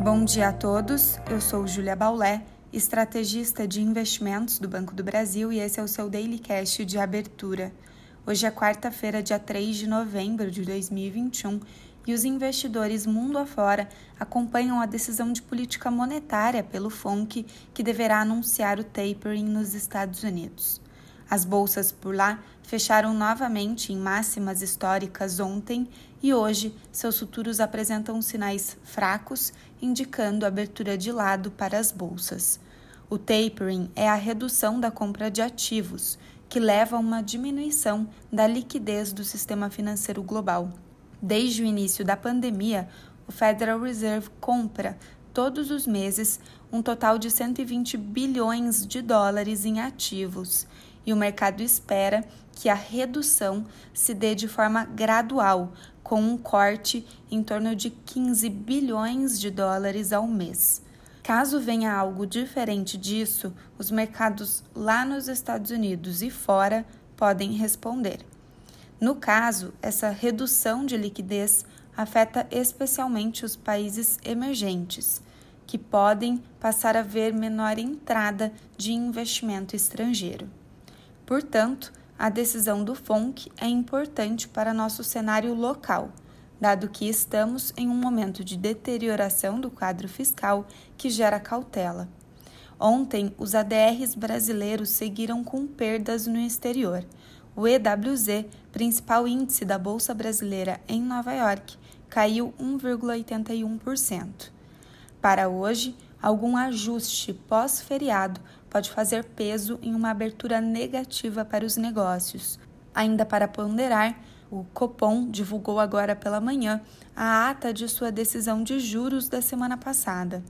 Bom dia a todos, eu sou Júlia Baulé, estrategista de investimentos do Banco do Brasil e esse é o seu Daily Cash de abertura. Hoje é quarta-feira, dia 3 de novembro de 2021 e os investidores mundo afora acompanham a decisão de política monetária pelo FONC que deverá anunciar o tapering nos Estados Unidos. As bolsas por lá fecharam novamente em máximas históricas ontem e hoje seus futuros apresentam sinais fracos, indicando abertura de lado para as bolsas. O tapering é a redução da compra de ativos, que leva a uma diminuição da liquidez do sistema financeiro global. Desde o início da pandemia, o Federal Reserve compra todos os meses um total de 120 bilhões de dólares em ativos e o mercado espera que a redução se dê de forma gradual, com um corte em torno de 15 bilhões de dólares ao mês. Caso venha algo diferente disso, os mercados lá nos Estados Unidos e fora podem responder. No caso, essa redução de liquidez afeta especialmente os países emergentes, que podem passar a ver menor entrada de investimento estrangeiro. Portanto, a decisão do FONC é importante para nosso cenário local, dado que estamos em um momento de deterioração do quadro fiscal que gera cautela. Ontem, os ADRs brasileiros seguiram com perdas no exterior. O EWZ, principal índice da Bolsa Brasileira em Nova York, caiu 1,81%. Para hoje, algum ajuste pós-feriado pode fazer peso em uma abertura negativa para os negócios. Ainda para ponderar, o Copom divulgou agora pela manhã a ata de sua decisão de juros da semana passada.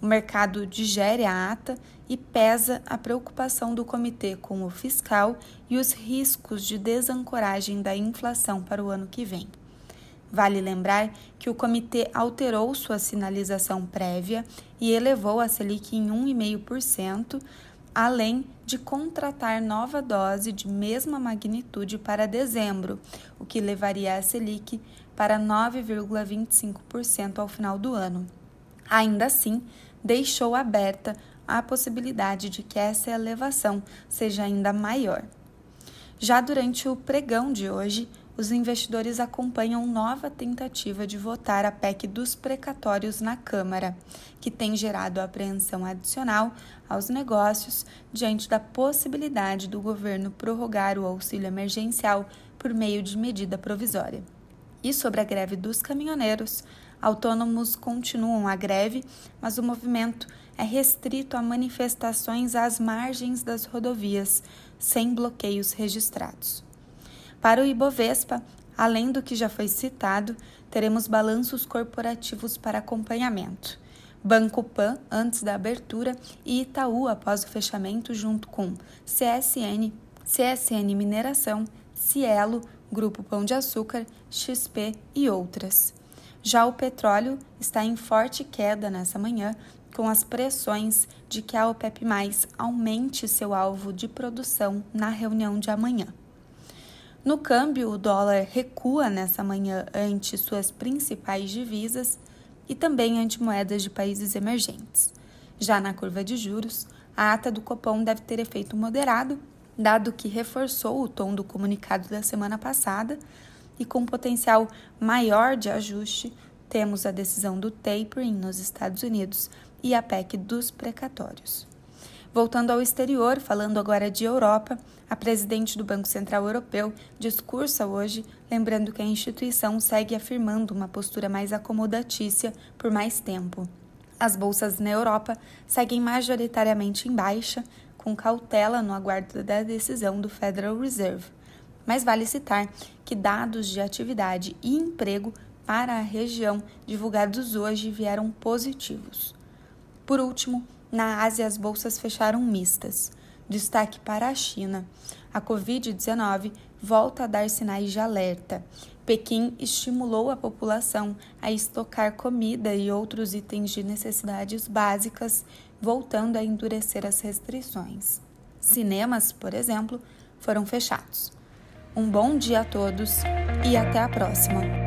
O mercado digere a ata e pesa a preocupação do comitê com o fiscal e os riscos de desancoragem da inflação para o ano que vem. Vale lembrar que o comitê alterou sua sinalização prévia e elevou a Selic em 1,5%, além de contratar nova dose de mesma magnitude para dezembro, o que levaria a Selic para 9,25% ao final do ano. Ainda assim, deixou aberta a possibilidade de que essa elevação seja ainda maior. Já durante o pregão de hoje, os investidores acompanham nova tentativa de votar a PEC dos precatórios na Câmara, que tem gerado apreensão adicional aos negócios diante da possibilidade do governo prorrogar o auxílio emergencial por meio de medida provisória. E sobre a greve dos caminhoneiros, autônomos continuam a greve, mas o movimento é restrito a manifestações às margens das rodovias, sem bloqueios registrados. Para o Ibovespa, além do que já foi citado, teremos balanços corporativos para acompanhamento. Banco Pan antes da abertura e Itaú após o fechamento, junto com CSN, CSN Mineração, Cielo, Grupo Pão de Açúcar, XP e outras. Já o petróleo está em forte queda nessa manhã, com as pressões de que a OPEP aumente seu alvo de produção na reunião de amanhã. No câmbio, o dólar recua nessa manhã ante suas principais divisas e também ante moedas de países emergentes. Já na curva de juros, a ata do Copom deve ter efeito moderado, dado que reforçou o tom do comunicado da semana passada, e com potencial maior de ajuste, temos a decisão do tapering nos Estados Unidos e a PEC dos precatórios. Voltando ao exterior, falando agora de Europa, a presidente do Banco Central Europeu discursa hoje, lembrando que a instituição segue afirmando uma postura mais acomodatícia por mais tempo. As bolsas na Europa seguem majoritariamente em baixa, com cautela no aguardo da decisão do Federal Reserve. Mas vale citar que dados de atividade e emprego para a região divulgados hoje vieram positivos. Por último, na Ásia, as bolsas fecharam mistas. Destaque para a China. A Covid-19 volta a dar sinais de alerta. Pequim estimulou a população a estocar comida e outros itens de necessidades básicas, voltando a endurecer as restrições. Cinemas, por exemplo, foram fechados. Um bom dia a todos e até a próxima!